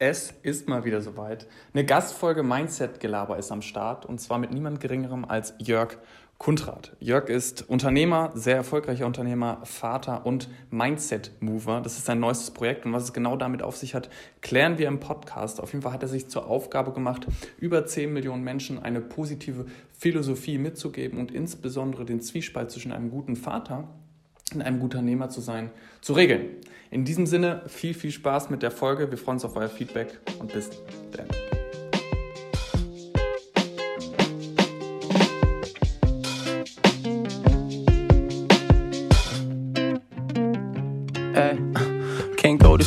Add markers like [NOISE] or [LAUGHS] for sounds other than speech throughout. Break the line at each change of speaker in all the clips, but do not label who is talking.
Es ist mal wieder soweit. Eine Gastfolge Mindset-Gelaber ist am Start und zwar mit niemand Geringerem als Jörg Kundrat. Jörg ist Unternehmer, sehr erfolgreicher Unternehmer, Vater und Mindset-Mover. Das ist sein neuestes Projekt und was es genau damit auf sich hat, klären wir im Podcast. Auf jeden Fall hat er sich zur Aufgabe gemacht, über 10 Millionen Menschen eine positive Philosophie mitzugeben und insbesondere den Zwiespalt zwischen einem guten Vater und einem guten Unternehmer zu sein, zu regeln. In diesem Sinne viel, viel Spaß mit der Folge. Wir freuen uns auf euer Feedback und bis dann.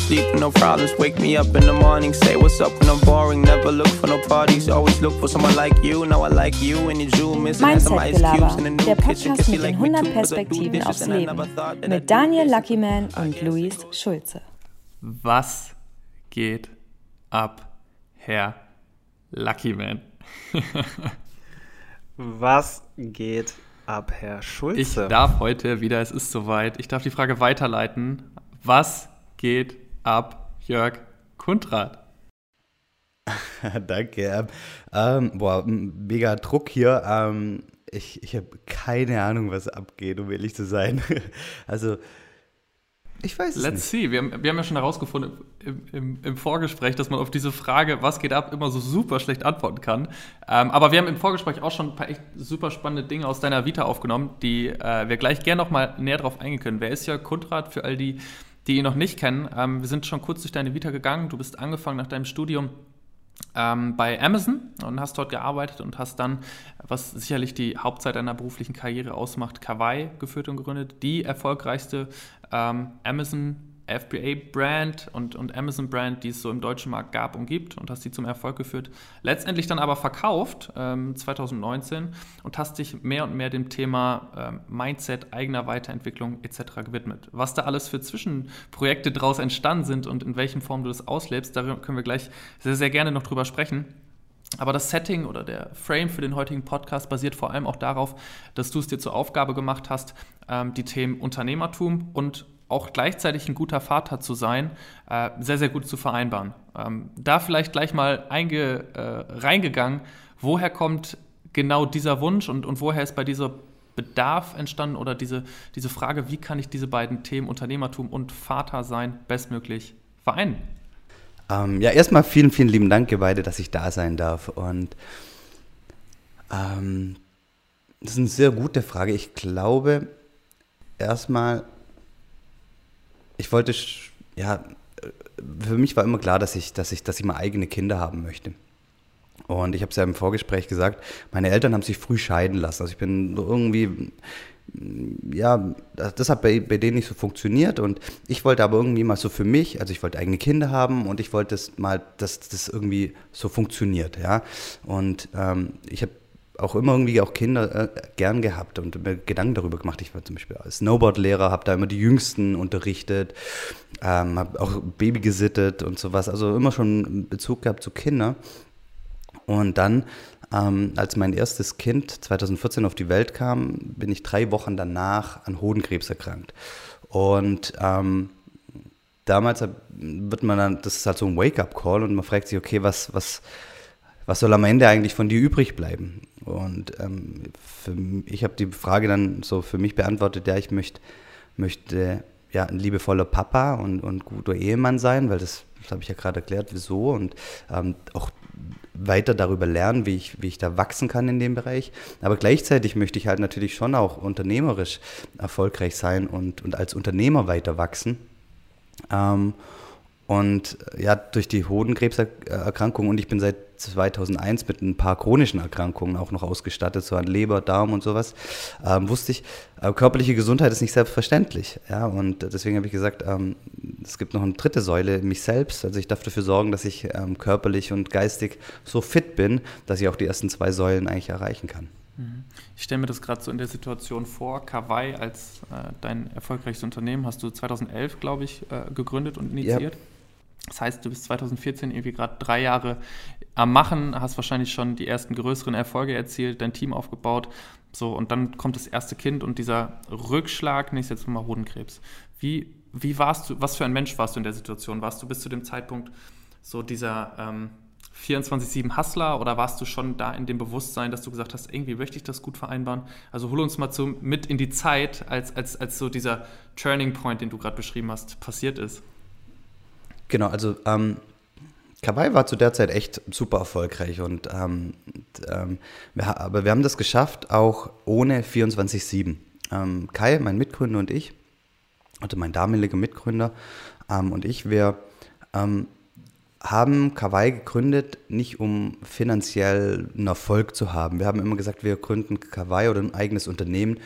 Sleep with no problems. Wake me up in the morning, say what's up when I'm boring. Never look for no parties, always look for someone like you. Now I like you and you zoom missing some ice cubes in a new
der
kitchen.
Podcast
Cause
mit den
me
100
too, 'cause I do
Perspektiven aufs Leben mit Daniel. Luckyman und Luis Schulze.
Was geht ab, Herr Lucky Man? [LAUGHS]
Was geht ab, Herr
Ich
Schulze?
darf heute wieder, es ist soweit, ich darf die Frage weiterleiten. Was geht ab, Jörg Kundrat? [LAUGHS]
Danke. Ähm, boah, mega Druck hier. Ähm, ich ich habe keine Ahnung, was abgeht, um ehrlich zu sein. [LAUGHS] also, ich weiß es
Let's
nicht.
see. Wir haben, wir haben ja schon herausgefunden im, im, im Vorgespräch, dass man auf diese Frage, was geht ab, immer so super schlecht antworten kann. Ähm, aber wir haben im Vorgespräch auch schon ein paar echt super spannende Dinge aus deiner Vita aufgenommen, die äh, wir gleich gerne nochmal näher drauf eingehen können. Wer ist Jörg Kundrat für all die, die ihn noch nicht kennen? Ähm, wir sind schon kurz durch deine Vita gegangen. Du bist angefangen nach deinem Studium ähm, bei Amazon und hast dort gearbeitet und hast dann, was sicherlich die Hauptzeit deiner beruflichen Karriere ausmacht, Kawaii geführt und gegründet, die erfolgreichste ähm, Amazon FBA-Brand und, und Amazon-Brand, die es so im deutschen Markt gab und gibt und hast die zum Erfolg geführt. Letztendlich dann aber verkauft, ähm, 2019, und hast dich mehr und mehr dem Thema ähm, Mindset, eigener Weiterentwicklung etc. gewidmet. Was da alles für Zwischenprojekte daraus entstanden sind und in welchen Formen du das auslebst, darüber können wir gleich sehr, sehr gerne noch drüber sprechen. Aber das Setting oder der Frame für den heutigen Podcast basiert vor allem auch darauf, dass du es dir zur Aufgabe gemacht hast, ähm, die Themen Unternehmertum und auch gleichzeitig ein guter Vater zu sein, äh, sehr, sehr gut zu vereinbaren. Ähm, da vielleicht gleich mal einge, äh, reingegangen, woher kommt genau dieser Wunsch und, und woher ist bei dieser Bedarf entstanden oder diese, diese Frage, wie kann ich diese beiden Themen Unternehmertum und Vater sein bestmöglich vereinen?
Ähm, ja, erstmal vielen, vielen lieben Dank, ihr beide, dass ich da sein darf. Und ähm, das ist eine sehr gute Frage. Ich glaube, erstmal, ich wollte, ja, für mich war immer klar, dass ich, dass ich, dass ich mal eigene Kinder haben möchte. Und ich habe es ja im Vorgespräch gesagt, meine Eltern haben sich früh scheiden lassen. Also ich bin so irgendwie, ja, das das hat bei, bei denen nicht so funktioniert und ich wollte aber irgendwie mal so für mich, also ich wollte eigene Kinder haben und ich wollte das mal, dass das irgendwie so funktioniert, ja. Und ähm, ich habe auch immer irgendwie auch Kinder äh, gern gehabt und mir Gedanken darüber gemacht. Ich war zum Beispiel Snowboard-Lehrer, habe da immer die Jüngsten unterrichtet, ähm, habe auch Baby gesittet und sowas. Also immer schon Bezug gehabt zu Kindern. Und dann, ähm, als mein erstes Kind 2014 auf die Welt kam, bin ich drei Wochen danach an Hodenkrebs erkrankt. Und ähm, damals wird man dann, das ist halt so ein Wake-up-Call und man fragt sich, okay, was, was, was soll am Ende eigentlich von dir übrig bleiben? Und ähm, für, ich habe die Frage dann so für mich beantwortet, ja, ich möchte, möchte ja, ein liebevoller Papa und, und guter Ehemann sein, weil das, das habe ich ja gerade erklärt, wieso und ähm, auch weiter darüber lernen, wie ich, wie ich da wachsen kann in dem Bereich. Aber gleichzeitig möchte ich halt natürlich schon auch unternehmerisch erfolgreich sein und, und als Unternehmer weiter wachsen. Ähm, und ja, durch die Hodenkrebserkrankung und ich bin seit 2001 mit ein paar chronischen Erkrankungen auch noch ausgestattet, so an Leber, Darm und sowas, ähm, wusste ich, äh, körperliche Gesundheit ist nicht selbstverständlich. Ja, und deswegen habe ich gesagt, ähm, es gibt noch eine dritte Säule, mich selbst. Also ich darf dafür sorgen, dass ich ähm, körperlich und geistig so fit bin, dass ich auch die ersten zwei Säulen eigentlich erreichen kann.
Ich stelle mir das gerade so in der Situation vor. Kawaii als äh, dein erfolgreichstes Unternehmen hast du 2011, glaube ich, äh, gegründet und initiiert. Das heißt, du bist 2014 irgendwie gerade drei Jahre am Machen, hast wahrscheinlich schon die ersten größeren Erfolge erzielt, dein Team aufgebaut. So, und dann kommt das erste Kind und dieser Rückschlag, nicht jetzt mal Hodenkrebs. Wie, wie warst du, was für ein Mensch warst du in der Situation? Warst du bis zu dem Zeitpunkt so dieser ähm, 24-7 Hustler oder warst du schon da in dem Bewusstsein, dass du gesagt hast, irgendwie möchte ich das gut vereinbaren? Also hol uns mal zu, mit in die Zeit, als, als, als so dieser Turning Point, den du gerade beschrieben hast, passiert ist.
Genau, also ähm, Kawaii war zu der Zeit echt super erfolgreich und ähm, ähm, wir, aber wir haben das geschafft, auch ohne 24-7. Ähm, Kai, mein Mitgründer und ich, also mein damaliger Mitgründer ähm, und ich, wir ähm, haben Kawaii gegründet, nicht um finanziell einen Erfolg zu haben. Wir haben immer gesagt, wir gründen Kawaii oder ein eigenes Unternehmen,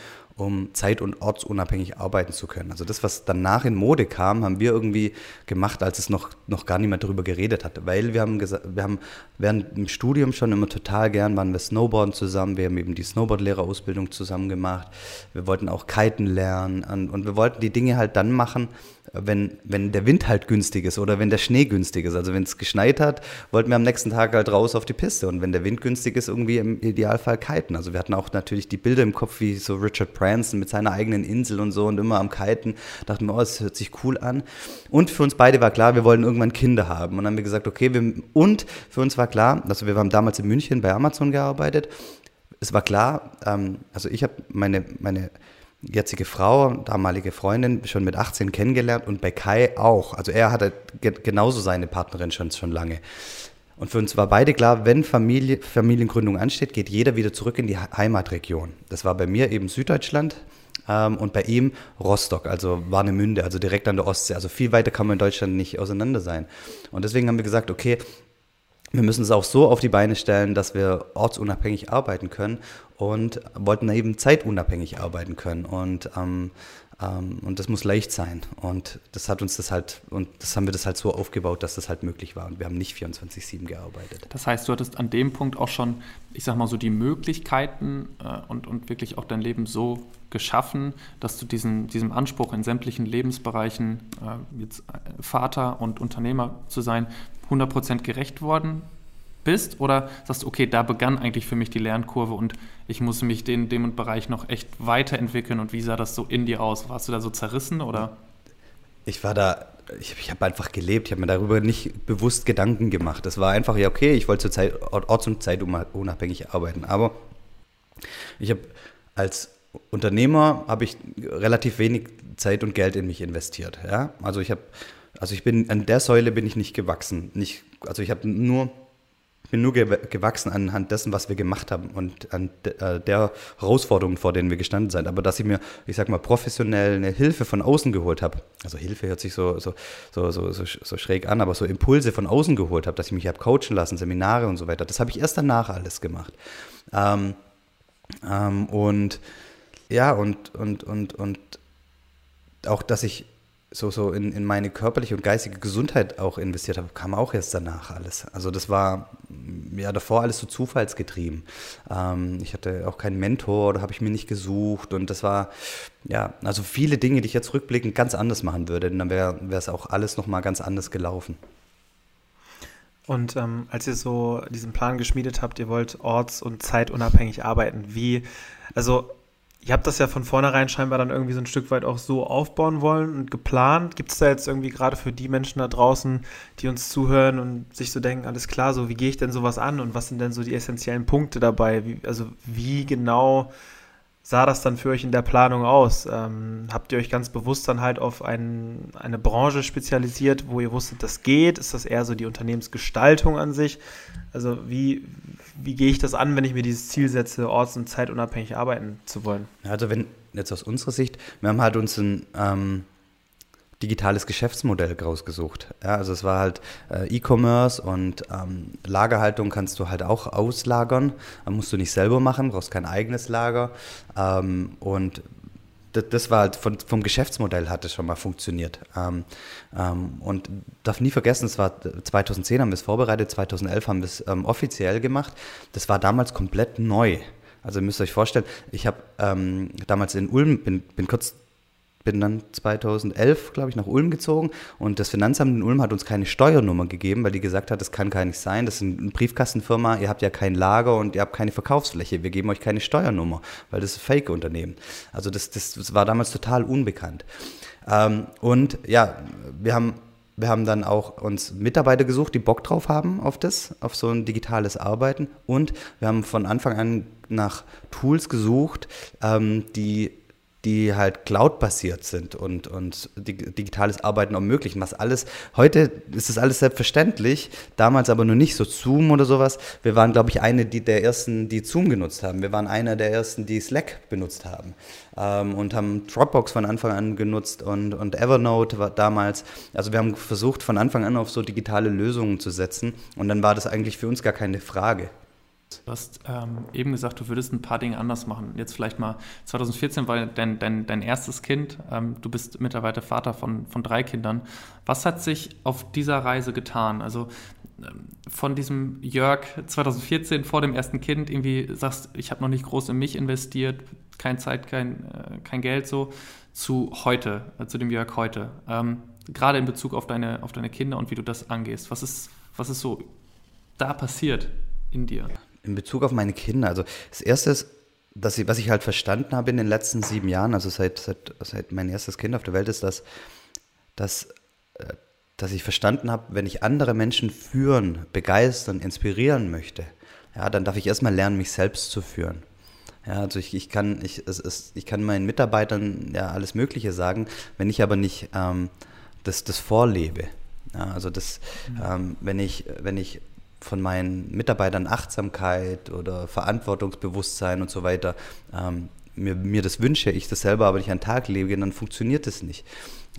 um zeit- und ortsunabhängig arbeiten zu können. Also das, was danach in Mode kam, haben wir irgendwie gemacht, als es noch, noch gar niemand darüber geredet hat. Weil wir haben wir haben während dem Studium schon immer total gern, waren wir Snowboarden zusammen, wir haben eben die Snowboard-Lehrerausbildung zusammen gemacht. Wir wollten auch Kiten lernen und wir wollten die Dinge halt dann machen, wenn, wenn der Wind halt günstig ist oder wenn der Schnee günstig ist. Also wenn es geschneit hat, wollten wir am nächsten Tag halt raus auf die Piste. Und wenn der Wind günstig ist, irgendwie im Idealfall kiten. Also wir hatten auch natürlich die Bilder im Kopf, wie so Richard Branson mit seiner eigenen Insel und so und immer am Kiten. Dachten wir, oh, das hört sich cool an. Und für uns beide war klar, wir wollen irgendwann Kinder haben. Und dann haben wir gesagt, okay, wir, und für uns war klar, also wir haben damals in München bei Amazon gearbeitet. Es war klar, ähm, also ich habe meine, meine jetzige Frau, damalige Freundin, schon mit 18 kennengelernt und bei Kai auch. Also er hatte genauso seine Partnerin schon, schon lange. Und für uns war beide klar, wenn Familie, Familiengründung ansteht, geht jeder wieder zurück in die Heimatregion. Das war bei mir eben Süddeutschland ähm, und bei ihm Rostock, also Warnemünde, also direkt an der Ostsee. Also viel weiter kann man in Deutschland nicht auseinander sein. Und deswegen haben wir gesagt, okay, wir müssen es auch so auf die Beine stellen, dass wir ortsunabhängig arbeiten können und wollten eben zeitunabhängig arbeiten können. Und, ähm, ähm, und das muss leicht sein. Und das hat uns das halt, und das haben wir das halt so aufgebaut, dass das halt möglich war. Und wir haben nicht 24-7 gearbeitet.
Das heißt, du hattest an dem Punkt auch schon, ich sag mal so, die Möglichkeiten äh, und, und wirklich auch dein Leben so geschaffen, dass du diesen, diesem Anspruch in sämtlichen Lebensbereichen, äh, jetzt Vater und Unternehmer zu sein, 100% gerecht worden bist? Oder sagst du, okay, da begann eigentlich für mich die Lernkurve und ich muss mich in dem Bereich noch echt weiterentwickeln und wie sah das so in dir aus? Warst du da so zerrissen oder?
Ich war da, ich, ich habe einfach gelebt, ich habe mir darüber nicht bewusst Gedanken gemacht. Das war einfach, ja okay, ich wollte zur Zeit, orts- und zeitunabhängig arbeiten, aber ich habe als Unternehmer habe ich relativ wenig Zeit und Geld in mich investiert. Ja? Also ich habe also ich bin an der Säule bin ich nicht gewachsen. Nicht, also ich habe nur bin nur gewachsen anhand dessen, was wir gemacht haben und an äh, der Herausforderungen, vor denen wir gestanden sind. Aber dass ich mir, ich sag mal, professionell eine Hilfe von außen geholt habe, also Hilfe hört sich so, so, so, so, so, so schräg an, aber so Impulse von außen geholt habe, dass ich mich habe coachen lassen, Seminare und so weiter, das habe ich erst danach alles gemacht. Ähm, ähm, und ja, und, und, und, und auch, dass ich so, so in, in meine körperliche und geistige Gesundheit auch investiert habe, kam auch erst danach alles. Also das war ja davor alles so zufallsgetrieben. Ähm, ich hatte auch keinen Mentor, da habe ich mir nicht gesucht und das war ja, also viele Dinge, die ich jetzt rückblickend ganz anders machen würde, dann wäre es auch alles nochmal ganz anders gelaufen.
Und ähm, als ihr so diesen Plan geschmiedet habt, ihr wollt orts- und zeitunabhängig arbeiten, wie, also Ihr habt das ja von vornherein scheinbar dann irgendwie so ein Stück weit auch so aufbauen wollen und geplant. Gibt es da jetzt irgendwie gerade für die Menschen da draußen, die uns zuhören und sich so denken, alles klar, so wie gehe ich denn sowas an und was sind denn so die essentiellen Punkte dabei? Wie, also wie genau sah das dann für euch in der Planung aus? Ähm, habt ihr euch ganz bewusst dann halt auf ein, eine Branche spezialisiert, wo ihr wusstet, das geht? Ist das eher so die Unternehmensgestaltung an sich? Also wie, wie gehe ich das an, wenn ich mir dieses Ziel setze, orts- und zeitunabhängig arbeiten zu wollen?
Also wenn, jetzt aus unserer Sicht, wir haben halt uns ein ähm, digitales Geschäftsmodell rausgesucht. Ja, also es war halt äh, E-Commerce und ähm, Lagerhaltung kannst du halt auch auslagern. Musst du nicht selber machen, brauchst kein eigenes Lager. Ähm, und das war halt von, vom Geschäftsmodell hat es schon mal funktioniert. Ähm, ähm, und darf nie vergessen, es war 2010 haben wir es vorbereitet, 2011 haben wir es ähm, offiziell gemacht. Das war damals komplett neu. Also ihr müsst euch vorstellen, ich habe ähm, damals in Ulm, bin, bin kurz bin dann 2011, glaube ich, nach Ulm gezogen und das Finanzamt in Ulm hat uns keine Steuernummer gegeben, weil die gesagt hat, das kann gar nicht sein, das ist eine Briefkastenfirma, ihr habt ja kein Lager und ihr habt keine Verkaufsfläche, wir geben euch keine Steuernummer, weil das ist ein Fake-Unternehmen. Also das, das, das, war damals total unbekannt. Ähm, und ja, wir haben wir haben dann auch uns Mitarbeiter gesucht, die Bock drauf haben auf das, auf so ein digitales Arbeiten. Und wir haben von Anfang an nach Tools gesucht, ähm, die die halt cloud-basiert sind und, und digitales Arbeiten ermöglichen. Was alles, heute ist das alles selbstverständlich, damals aber noch nicht so Zoom oder sowas. Wir waren, glaube ich, eine die, der ersten, die Zoom genutzt haben. Wir waren einer der ersten, die Slack benutzt haben ähm, und haben Dropbox von Anfang an genutzt und, und Evernote war damals. Also wir haben versucht, von Anfang an auf so digitale Lösungen zu setzen und dann war das eigentlich für uns gar keine Frage.
Du hast ähm, eben gesagt, du würdest ein paar Dinge anders machen. Jetzt vielleicht mal 2014 war dein, dein, dein erstes Kind. Ähm, du bist mittlerweile Vater von, von drei Kindern. Was hat sich auf dieser Reise getan? Also ähm, von diesem Jörg 2014 vor dem ersten Kind irgendwie sagst, ich habe noch nicht groß in mich investiert, kein Zeit, kein, äh, kein Geld so, zu heute, äh, zu dem Jörg heute. Ähm, gerade in Bezug auf deine, auf deine Kinder und wie du das angehst. Was ist, was ist so da passiert in dir?
In Bezug auf meine Kinder, also das Erste ist, dass ich, was ich halt verstanden habe in den letzten sieben Jahren, also seit, seit, seit mein erstes Kind auf der Welt ist, dass, dass, äh, dass ich verstanden habe, wenn ich andere Menschen führen, begeistern, inspirieren möchte, ja, dann darf ich erstmal lernen, mich selbst zu führen. Ja, also ich, ich, kann, ich, es, es, ich kann meinen Mitarbeitern ja alles Mögliche sagen, wenn ich aber nicht ähm, das, das vorlebe. Ja, also das, mhm. ähm, wenn ich, wenn ich von meinen Mitarbeitern Achtsamkeit oder Verantwortungsbewusstsein und so weiter ähm, mir, mir das wünsche, ich das selber aber nicht an den Tag lege, dann funktioniert das nicht.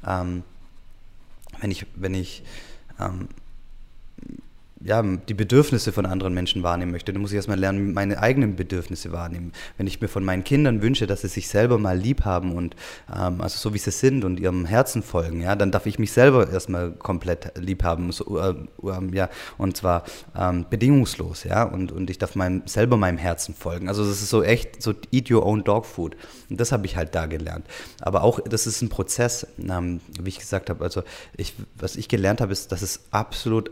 Ähm, wenn ich, wenn ich ähm, ja, die Bedürfnisse von anderen Menschen wahrnehmen möchte, dann muss ich erstmal lernen, meine eigenen Bedürfnisse wahrnehmen. Wenn ich mir von meinen Kindern wünsche, dass sie sich selber mal lieb haben und ähm, also so wie sie sind und ihrem Herzen folgen, ja, dann darf ich mich selber erstmal komplett lieb haben, so, äh, äh, ja, und zwar ähm, bedingungslos, ja, und, und ich darf meinem, selber meinem Herzen folgen. Also das ist so echt so eat your own dog food. Und das habe ich halt da gelernt. Aber auch, das ist ein Prozess, ähm, wie ich gesagt habe, also ich, was ich gelernt habe, ist, dass es absolut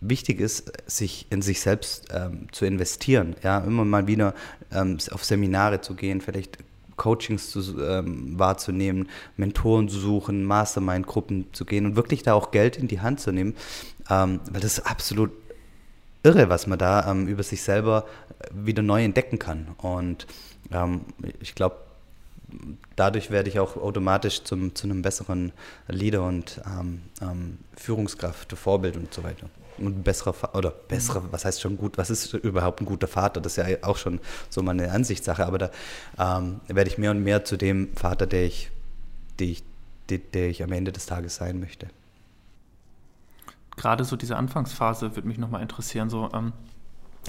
wichtig ist, sich in sich selbst ähm, zu investieren. Ja, immer mal wieder ähm, auf Seminare zu gehen, vielleicht Coachings zu, ähm, wahrzunehmen, Mentoren zu suchen, Mastermind-Gruppen zu gehen und wirklich da auch Geld in die Hand zu nehmen, ähm, weil das ist absolut irre, was man da ähm, über sich selber wieder neu entdecken kann. Und ähm, ich glaube, dadurch werde ich auch automatisch zum, zu einem besseren Leader und Führungskraft, Vorbild und so weiter ein besserer oder besserer, was heißt schon gut, was ist überhaupt ein guter Vater? Das ist ja auch schon so mal eine Ansichtssache, aber da ähm, werde ich mehr und mehr zu dem Vater, der ich, der ich, der, der ich am Ende des Tages sein möchte.
Gerade so diese Anfangsphase würde mich nochmal interessieren. So, ähm,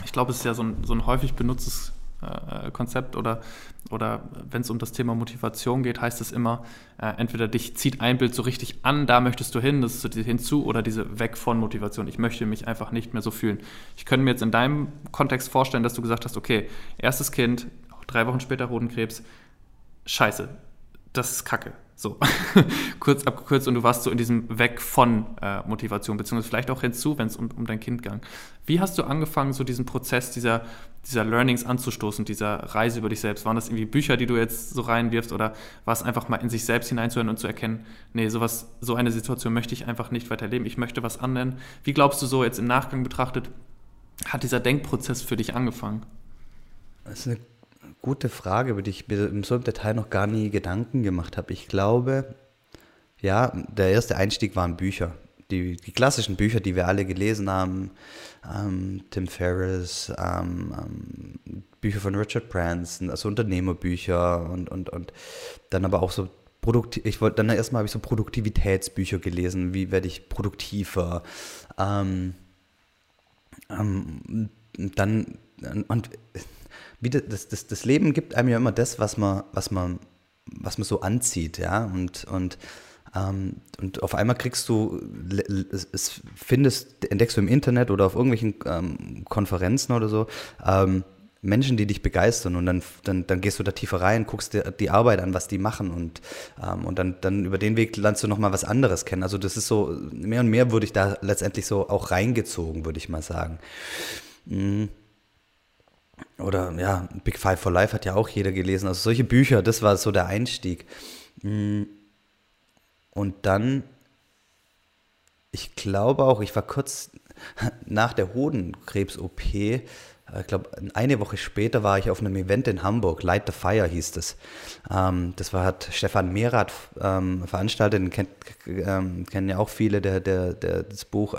ich glaube, es ist ja so ein, so ein häufig benutztes äh, Konzept oder, oder wenn es um das Thema Motivation geht, heißt es immer, äh, entweder dich zieht ein Bild so richtig an, da möchtest du hin, das ist so die hinzu, oder diese weg von Motivation. Ich möchte mich einfach nicht mehr so fühlen. Ich könnte mir jetzt in deinem Kontext vorstellen, dass du gesagt hast, okay, erstes Kind, drei Wochen später Hodenkrebs, scheiße, das ist Kacke. So, [LAUGHS] kurz abgekürzt und du warst so in diesem Weg von äh, Motivation, beziehungsweise vielleicht auch hinzu, wenn es um, um dein Kind ging. Wie hast du angefangen, so diesen Prozess dieser, dieser Learnings anzustoßen, dieser Reise über dich selbst? Waren das irgendwie Bücher, die du jetzt so reinwirfst oder war es einfach mal in sich selbst hineinzuhören und zu erkennen, nee, sowas, so eine Situation möchte ich einfach nicht weiterleben, ich möchte was anderen? Wie glaubst du so jetzt im Nachgang betrachtet, hat dieser Denkprozess für dich angefangen?
Das ist eine gute Frage, über die ich mir so im Detail noch gar nie Gedanken gemacht habe. Ich glaube, ja, der erste Einstieg waren Bücher. Die, die klassischen Bücher, die wir alle gelesen haben. Ähm, Tim Ferriss, ähm, ähm, Bücher von Richard Branson, also Unternehmerbücher und, und, und dann aber auch so Produktiv, ich wollte dann erstmal habe ich so Produktivitätsbücher gelesen, wie werde ich produktiver. Ähm, ähm, dann und wie das, das, das Leben gibt einem ja immer das, was man, was man, was man so anzieht, ja. Und, und, und auf einmal kriegst du, es findest, entdeckst du im Internet oder auf irgendwelchen ähm, Konferenzen oder so, ähm, Menschen, die dich begeistern und dann, dann, dann gehst du da tiefer rein, guckst dir die Arbeit an, was die machen und, ähm, und dann, dann über den Weg lernst du nochmal was anderes kennen. Also das ist so, mehr und mehr wurde ich da letztendlich so auch reingezogen, würde ich mal sagen. Mhm oder ja, Big Five for Life hat ja auch jeder gelesen. Also solche Bücher, das war so der Einstieg. Mm. Und dann ich glaube auch, ich war kurz nach der Hodenkrebs-OP, äh, ich glaube, eine Woche später war ich auf einem Event in Hamburg, Light the Fire hieß das. Ähm, das war, hat Stefan Mehrath ähm, veranstaltet, den kennt, ähm, kennen ja auch viele, der, der, der das Buch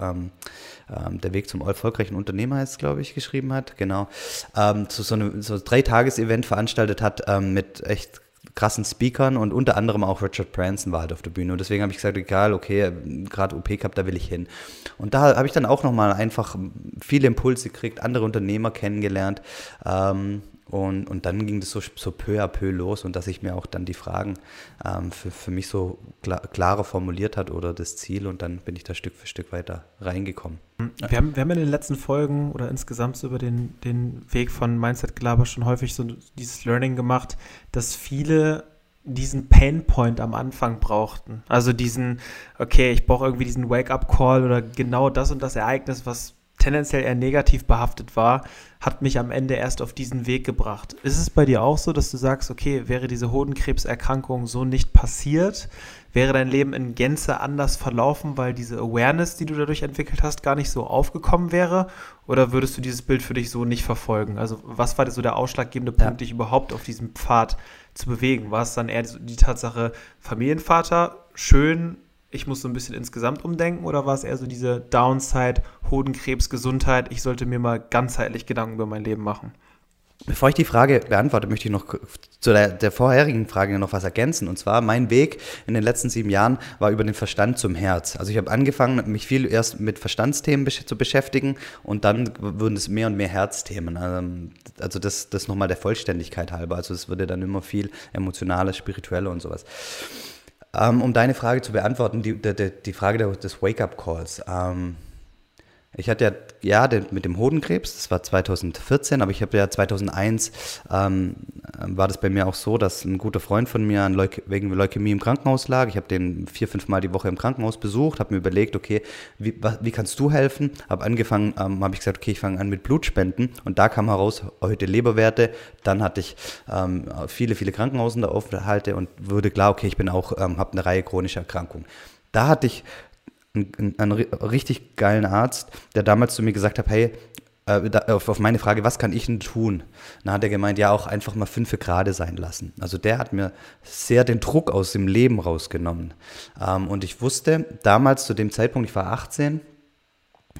Der Weg zum erfolgreichen Unternehmer heißt, glaube ich, geschrieben hat, genau. Ähm, so, so, eine, so Dreitages-Event veranstaltet hat mit echt krassen Speakern und unter anderem auch Richard Branson war halt auf der Bühne. Und deswegen habe ich gesagt, egal, okay, gerade OP Cup, da will ich hin. Und da habe ich dann auch nochmal einfach viele Impulse gekriegt, andere Unternehmer kennengelernt. Ähm, und, und dann ging das so, so peu à peu los und dass ich mir auch dann die Fragen ähm, für, für mich so klar, klarer formuliert hat oder das Ziel und dann bin ich da Stück für Stück weiter reingekommen.
Wir haben, wir haben in den letzten Folgen oder insgesamt über den, den Weg von Mindset Gelaber schon häufig so dieses Learning gemacht, dass viele diesen Painpoint am Anfang brauchten. Also diesen, okay, ich brauche irgendwie diesen Wake-up-Call oder genau das und das Ereignis, was tendenziell eher negativ behaftet war, hat mich am Ende erst auf diesen Weg gebracht. Ist es bei dir auch so, dass du sagst, okay, wäre diese Hodenkrebserkrankung so nicht passiert, wäre dein Leben in Gänze anders verlaufen, weil diese Awareness, die du dadurch entwickelt hast, gar nicht so aufgekommen wäre? Oder würdest du dieses Bild für dich so nicht verfolgen? Also was war so der ausschlaggebende Punkt, ja. dich überhaupt auf diesem Pfad zu bewegen? War es dann eher die Tatsache, Familienvater, schön, ich muss so ein bisschen insgesamt umdenken oder war es eher so diese Downside, Hodenkrebs, Gesundheit, ich sollte mir mal ganzheitlich Gedanken über mein Leben machen?
Bevor ich die Frage beantworte, möchte ich noch zu der, der, vorherigen Frage noch was ergänzen. Und zwar, mein Weg in den letzten sieben Jahren war über den Verstand zum Herz. Also ich habe angefangen, mich viel erst mit Verstandsthemen zu beschäftigen und dann wurden es mehr und mehr Herzthemen. Ähm, also das, das nochmal der Vollständigkeit halber. Also es wurde dann immer viel emotionaler, spiritueller und sowas. Ähm, um deine Frage zu beantworten, die, die, die Frage des Wake-up-Calls. Ähm, ich hatte ja, ja den, mit dem Hodenkrebs, das war 2014, aber ich habe ja 2001, ähm, war das bei mir auch so, dass ein guter Freund von mir an Leuke, wegen Leukämie im Krankenhaus lag. Ich habe den vier, fünf Mal die Woche im Krankenhaus besucht, habe mir überlegt, okay, wie, wie kannst du helfen? Habe angefangen, ähm, habe ich gesagt, okay, ich fange an mit Blutspenden und da kam heraus, heute Leberwerte. Dann hatte ich ähm, viele, viele Krankenhausaufenthalte und wurde klar, okay, ich bin auch, ähm, habe eine Reihe chronischer Erkrankungen. Da hatte ich einen, einen richtig geilen Arzt, der damals zu mir gesagt hat, hey, äh, auf meine Frage, was kann ich denn tun? Dann hat er gemeint, ja, auch einfach mal fünf gerade sein lassen. Also der hat mir sehr den Druck aus dem Leben rausgenommen. Ähm, und ich wusste damals zu dem Zeitpunkt, ich war 18,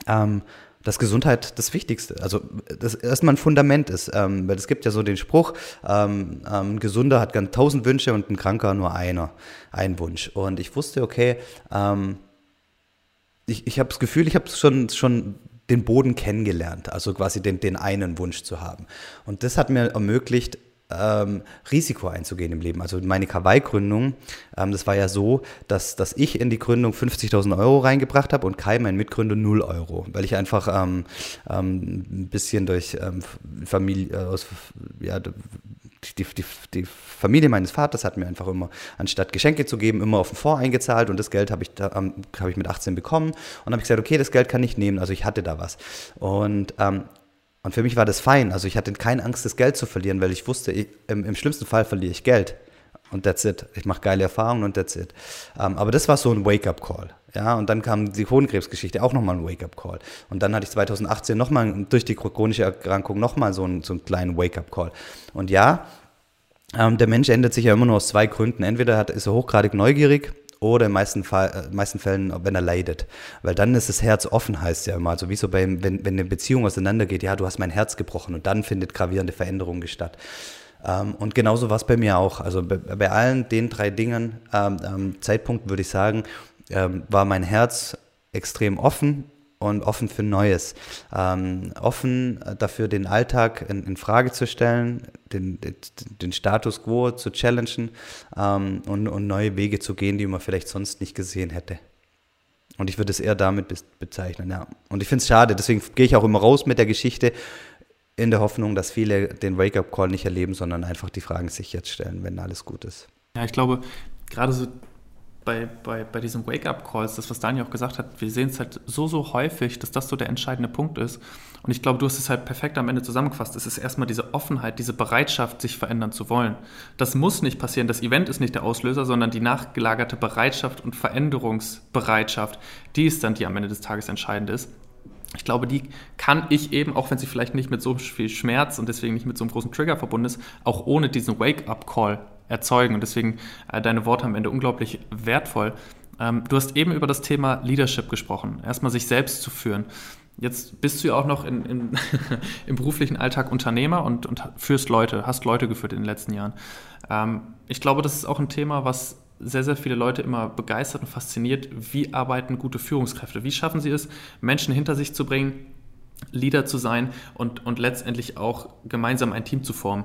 ähm, dass Gesundheit das Wichtigste, also das erstmal ein Fundament ist, ähm, weil es gibt ja so den Spruch, ein Gesunder hat ganz tausend Wünsche und ein Kranker nur einer, ein Wunsch. Und ich wusste, okay, ich, ich habe das Gefühl, ich habe schon, schon den Boden kennengelernt, also quasi den, den einen Wunsch zu haben. Und das hat mir ermöglicht, ähm, Risiko einzugehen im Leben. Also meine Kawaii-Gründung, ähm, das war ja so, dass, dass ich in die Gründung 50.000 Euro reingebracht habe und Kai, mein Mitgründer, 0 Euro, weil ich einfach ähm, ähm ein bisschen durch ähm, Familie, aus, ja, die, die, die Familie meines Vaters hat mir einfach immer, anstatt Geschenke zu geben, immer auf den Fonds eingezahlt und das Geld habe ich, da, ähm, hab ich mit 18 bekommen und habe ich gesagt, okay, das Geld kann ich nehmen, also ich hatte da was. Und, ähm, und für mich war das fein, also ich hatte keine Angst, das Geld zu verlieren, weil ich wusste, ich, im, im schlimmsten Fall verliere ich Geld. Und that's it. Ich mache geile Erfahrungen und that's it. Um, ähm, aber das war so ein Wake-up-Call. Ja, und dann kam die Hodenkrebsgeschichte, auch nochmal ein Wake-up-Call. Und dann hatte ich 2018 nochmal durch die chronische Erkrankung nochmal so einen, so einen kleinen Wake-up-Call. Und ja, ähm, der Mensch ändert sich ja immer nur aus zwei Gründen. Entweder hat, ist er hochgradig neugierig oder in meisten, Fall, äh, meisten Fällen, wenn er leidet. Weil dann ist das Herz offen, heißt ja immer. Also wie so bei, wenn, wenn eine Beziehung auseinandergeht, ja, du hast mein Herz gebrochen und dann findet gravierende Veränderung statt. Ähm, und genauso war es bei mir auch. Also bei, bei allen den drei Dingen, ähm, Zeitpunkt würde ich sagen, ähm, war mein Herz extrem offen und offen für Neues. Ähm, offen dafür, den Alltag in, in Frage zu stellen, den, den, den, Status quo zu challengen ähm, und, und, neue Wege zu gehen, die man vielleicht sonst nicht gesehen hätte. Und ich würde es eher damit bezeichnen, ja. Und ich finde es schade, deswegen gehe ich auch immer raus mit der Geschichte, in der Hoffnung, dass viele den Wake-up-Call nicht erleben, sondern einfach die Fragen sich jetzt stellen, wenn alles gut ist.
Ja, ich glaube, gerade so bei, bei, bei diesen Wake-up-Calls, das, was Daniel auch gesagt hat, wir sehen es halt so, so häufig, dass das so der entscheidende Punkt ist. Und ich glaube, du hast es halt perfekt am Ende zusammengefasst. Es ist erstmal diese Offenheit, diese Bereitschaft, sich verändern zu wollen. Das muss nicht passieren. Das Event ist nicht der Auslöser, sondern die nachgelagerte Bereitschaft und Veränderungsbereitschaft, die ist dann, die am Ende des Tages entscheidend ist. Ich glaube, die kann ich eben, auch wenn sie vielleicht nicht mit so viel Schmerz und deswegen nicht mit so einem großen Trigger verbunden ist, auch ohne diesen Wake-up-Call erzeugen. Und deswegen äh, deine Worte am Ende unglaublich wertvoll. Ähm, du hast eben über das Thema Leadership gesprochen, erstmal sich selbst zu führen. Jetzt bist du ja auch noch in, in, [LAUGHS] im beruflichen Alltag Unternehmer und, und, führst Leute, hast Leute geführt in den letzten Jahren. Ähm, ich glaube, das ist auch ein Thema, was sehr, sehr viele Leute immer begeistert und fasziniert. Wie arbeiten gute Führungskräfte? Wie schaffen sie es, Menschen hinter sich zu bringen, Leader zu sein und, und letztendlich auch gemeinsam ein Team zu formen?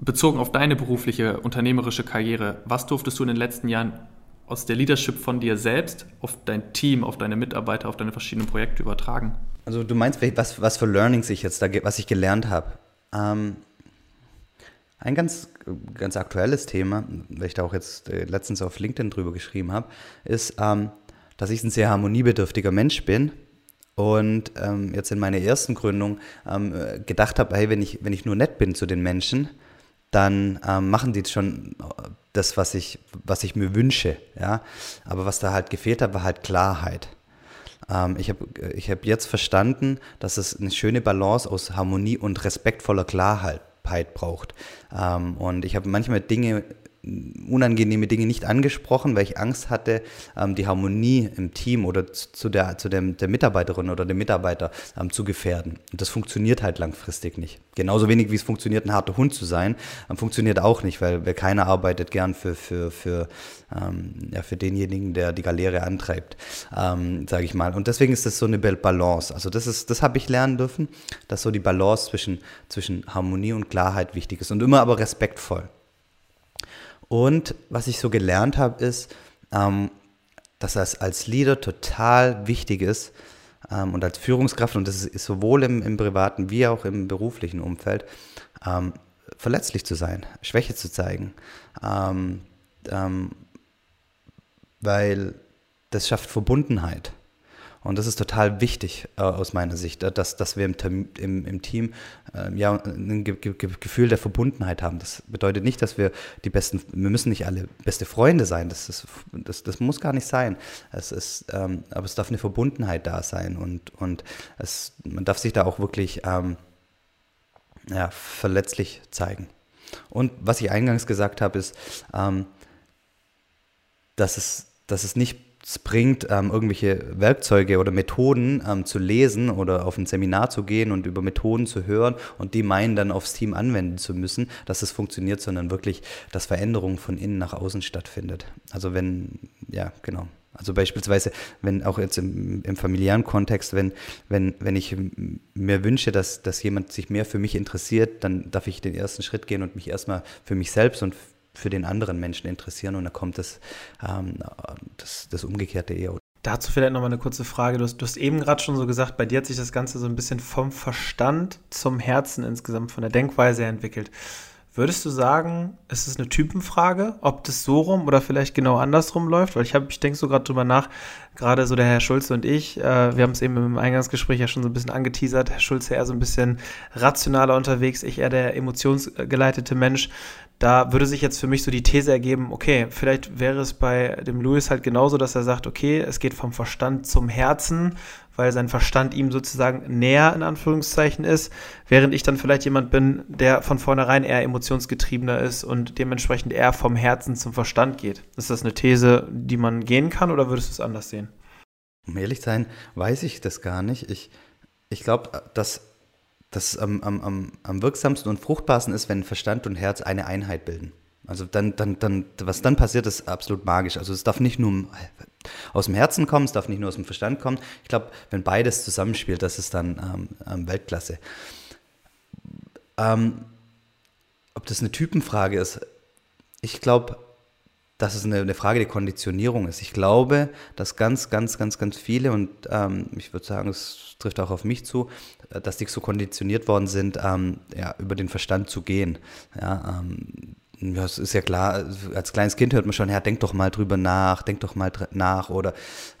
Bezogen auf deine berufliche, unternehmerische Karriere, was durftest du in den letzten Jahren aus der Leadership von dir selbst auf dein Team, auf deine Mitarbeiter, auf deine verschiedenen Projekte übertragen?
Also du meinst, was, was für Learnings ich jetzt da, was ich gelernt habe. Ähm, ein ganz, ganz aktuelles Thema, weil ich da auch jetzt äh, letztens auf LinkedIn drüber geschrieben habe, ist, ähm, dass ich ein sehr harmoniebedürftiger Mensch bin und ähm, jetzt in meiner ersten Gründung ähm, gedacht habe, hey, wenn ich, wenn ich nur nett bin zu den Menschen, dann ähm, machen die schon das, was ich, was ich mir wünsche. Ja? Aber was da halt gefehlt hat, war halt Klarheit. Ähm, ich habe ich hab jetzt verstanden, dass es eine schöne Balance aus Harmonie und respektvoller Klarheit braucht. Ähm, und ich habe manchmal Dinge unangenehme Dinge nicht angesprochen, weil ich Angst hatte, ähm, die Harmonie im Team oder zu der, zu dem, der Mitarbeiterin oder dem Mitarbeiter ähm, zu gefährden. Und das funktioniert halt langfristig nicht. Genauso wenig wie es funktioniert, ein harter Hund zu sein, ähm, funktioniert auch nicht, weil, weil keiner arbeitet gern für, für, für, ja, für denjenigen, der die Galeere antreibt, ähm, sage ich mal. Und deswegen ist das so eine Balance. Also das das habe ich lernen dürfen, dass so die Balance zwischen, zwischen Harmonie und Klarheit wichtig ist und immer aber respektvoll. Und was ich so gelernt habe, ist, ähm, dass das als Leader total wichtig ist ähm, und als Führungskraft, und das ist sowohl im, im privaten wie auch im beruflichen Umfeld, ähm, verletzlich zu sein, Schwäche zu zeigen. Ähm, ähm, weil das schafft Verbundenheit. Und das ist total wichtig äh, aus meiner Sicht, äh, dass, dass wir im, im, im Team äh, ja, ein Ge Ge Gefühl der Verbundenheit haben. Das bedeutet nicht, dass wir die besten, wir müssen nicht alle beste Freunde sein. Das, ist, das, das muss gar nicht sein. Es ist, ähm, aber es darf eine Verbundenheit da sein und, und es, man darf sich da auch wirklich ähm, ja, verletzlich zeigen. Und was ich eingangs gesagt habe, ist, ähm, dass, es, dass es nicht es bringt, ähm, irgendwelche Werkzeuge oder Methoden ähm, zu lesen oder auf ein Seminar zu gehen und über Methoden zu hören und die meinen dann aufs Team anwenden zu müssen, dass es funktioniert, sondern wirklich, dass Veränderung von innen nach außen stattfindet. Also wenn, ja, genau. Also beispielsweise, wenn auch jetzt im, im, familiären Kontext, wenn, wenn, wenn ich mir wünsche, dass, dass jemand sich mehr für mich interessiert, dann darf ich den ersten Schritt gehen und mich erstmal für mich selbst und für den anderen Menschen interessieren und da kommt das, ähm, das, das Umgekehrte eher.
Dazu vielleicht nochmal eine kurze Frage. Du hast, du hast eben gerade schon so gesagt, bei dir hat sich das Ganze so ein bisschen vom Verstand zum Herzen insgesamt, von der Denkweise her entwickelt. Würdest du sagen, es ist eine Typenfrage, ob das so rum oder vielleicht genau andersrum läuft? Weil ich ich denke so gerade drüber nach, gerade so der Herr Schulze und ich, äh, wir haben es eben im Eingangsgespräch ja schon so ein bisschen angeteasert, Herr Schulze eher so ein bisschen rationaler unterwegs, ich eher der emotionsgeleitete Mensch. Da würde sich jetzt für mich so die These ergeben, okay, vielleicht wäre es bei dem Louis halt genauso, dass er sagt, okay, es geht vom Verstand zum Herzen weil sein Verstand ihm sozusagen näher in Anführungszeichen ist, während ich dann vielleicht jemand bin, der von vornherein eher emotionsgetriebener ist und dementsprechend eher vom Herzen zum Verstand geht. Ist das eine These, die man gehen kann oder würdest du es anders sehen?
Um ehrlich sein, weiß ich das gar nicht. Ich, ich glaube, dass das am, am, am wirksamsten und fruchtbarsten ist, wenn Verstand und Herz eine Einheit bilden. Also dann, dann, dann, was dann passiert, ist absolut magisch. Also es darf nicht nur aus dem Herzen kommen, es darf nicht nur aus dem Verstand kommen. Ich glaube, wenn beides zusammenspielt, das ist dann ähm, ähm, Weltklasse. Ähm, ob das eine Typenfrage ist, ich glaube, dass es eine, eine, Frage der Konditionierung ist. Ich glaube, dass ganz, ganz, ganz, ganz viele, und ähm, ich würde sagen, es trifft auch auf mich zu, dass die so konditioniert worden sind, ähm, ja, über den Verstand zu gehen. Ja, ähm, ja, es ist ja klar, als kleines Kind hört man schon, ja, denk doch mal drüber nach, denk doch mal nach oder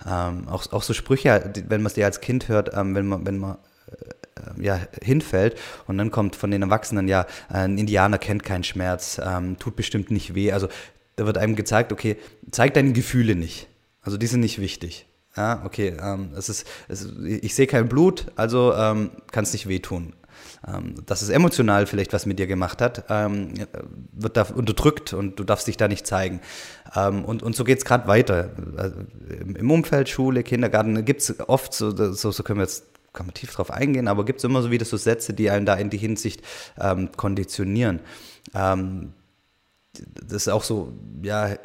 ähm, auch, auch so Sprüche, wenn man es dir als Kind hört, ähm, wenn man, wenn man äh, ja, hinfällt und dann kommt von den Erwachsenen, ja, ein Indianer kennt keinen Schmerz, ähm, tut bestimmt nicht weh. Also da wird einem gezeigt, okay, zeig deine Gefühle nicht. Also die sind nicht wichtig. Ja, okay, ähm, es ist, es, ich sehe kein Blut, also ähm, kann es nicht wehtun ähm, dass es emotional vielleicht was mit dir gemacht hat, ähm, wird da unterdrückt und du darfst dich da nicht zeigen. Ähm, und, und so geht es gerade weiter. Also Im Umfeld, Schule, Kindergarten gibt es oft, so, so, so können wir jetzt kann man tief drauf eingehen, aber gibt es immer so wieder so Sätze, die einen da in die Hinsicht ähm, konditionieren. Ähm, das ist auch so, ja,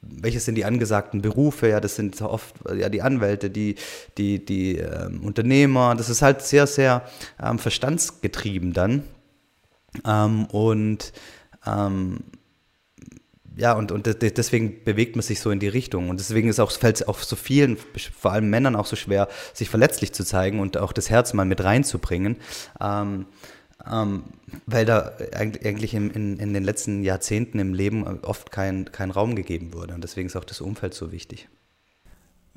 welches sind die angesagten Berufe? Ja, das sind oft ja, die Anwälte, die, die, die ähm, Unternehmer. Das ist halt sehr, sehr ähm, verstandsgetrieben dann. Ähm, und ähm, ja, und, und deswegen bewegt man sich so in die Richtung. Und deswegen ist auch, fällt es auch so vielen, vor allem Männern auch so schwer, sich verletzlich zu zeigen und auch das Herz mal mit reinzubringen. Ähm, ähm, weil da eigentlich in, in, in, den letzten Jahrzehnten im Leben oft kein, kein Raum gegeben wurde. Und deswegen ist auch das Umfeld so wichtig.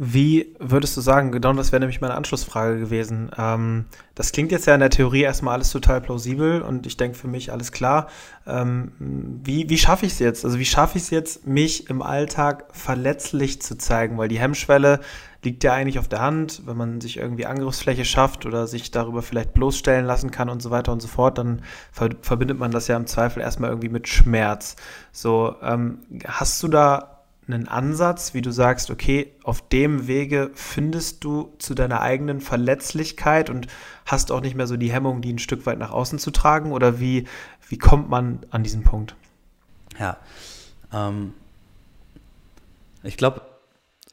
Wie würdest du sagen, genau das wäre nämlich meine Anschlussfrage gewesen. Ähm, das klingt jetzt ja in der Theorie erstmal alles total plausibel und ich denke für mich alles klar. Ähm, wie wie schaffe ich es jetzt? Also wie schaffe ich es jetzt, mich im Alltag verletzlich zu zeigen? Weil die Hemmschwelle liegt ja eigentlich auf der Hand. Wenn man sich irgendwie Angriffsfläche schafft oder sich darüber vielleicht bloßstellen lassen kann und so weiter und so fort, dann ver verbindet man das ja im Zweifel erstmal irgendwie mit Schmerz. So, ähm, hast du da einen Ansatz, wie du sagst, okay, auf dem Wege findest du zu deiner eigenen Verletzlichkeit und hast auch nicht mehr so die Hemmung, die ein Stück weit nach außen zu tragen? Oder wie, wie kommt man an diesen Punkt?
Ja, ähm, ich glaube,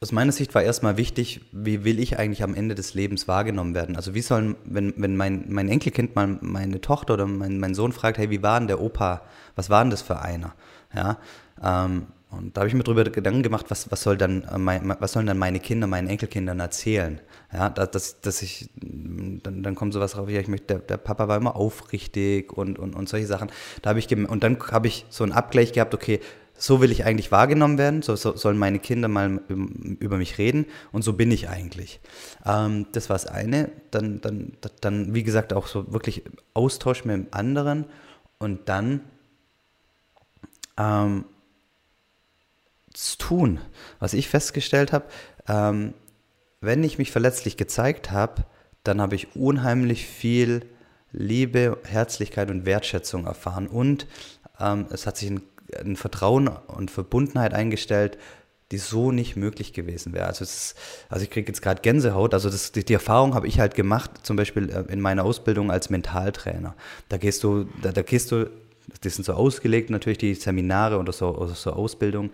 aus meiner Sicht war erstmal wichtig, wie will ich eigentlich am Ende des Lebens wahrgenommen werden? Also wie sollen, wenn, wenn mein, mein Enkelkind mal meine Tochter oder mein, mein Sohn fragt, hey, wie war denn der Opa? Was war denn das für einer? Ja, ähm, und da habe ich mir darüber Gedanken gemacht, was, was, soll dann, äh, mein, was sollen dann meine Kinder, meinen Enkelkindern erzählen? Ja, dass, dass ich, dann, dann kommt sowas rauf, ja, ich möchte, der, der Papa war immer aufrichtig und, und, und solche Sachen. Da habe ich, und dann habe ich so einen Abgleich gehabt, okay, so will ich eigentlich wahrgenommen werden, so, so sollen meine Kinder mal über mich reden und so bin ich eigentlich. Ähm, das war das eine. Dann, dann, dann, wie gesagt, auch so wirklich Austausch mit dem anderen und dann ähm, tun. Was ich festgestellt habe, ähm, wenn ich mich verletzlich gezeigt habe, dann habe ich unheimlich viel Liebe, Herzlichkeit und Wertschätzung erfahren. Und ähm, es hat sich ein, ein, Vertrauen und Verbundenheit eingestellt, die so nicht möglich gewesen wäre. Also, ist, also ich kriege jetzt gerade Gänsehaut. Also das, die, die Erfahrung habe ich halt gemacht, zum Beispiel äh, in meiner Ausbildung als Mentaltrainer. Da gehst du, da, da gehst du die sind so ausgelegt, natürlich die Seminare oder so, oder so Ausbildung,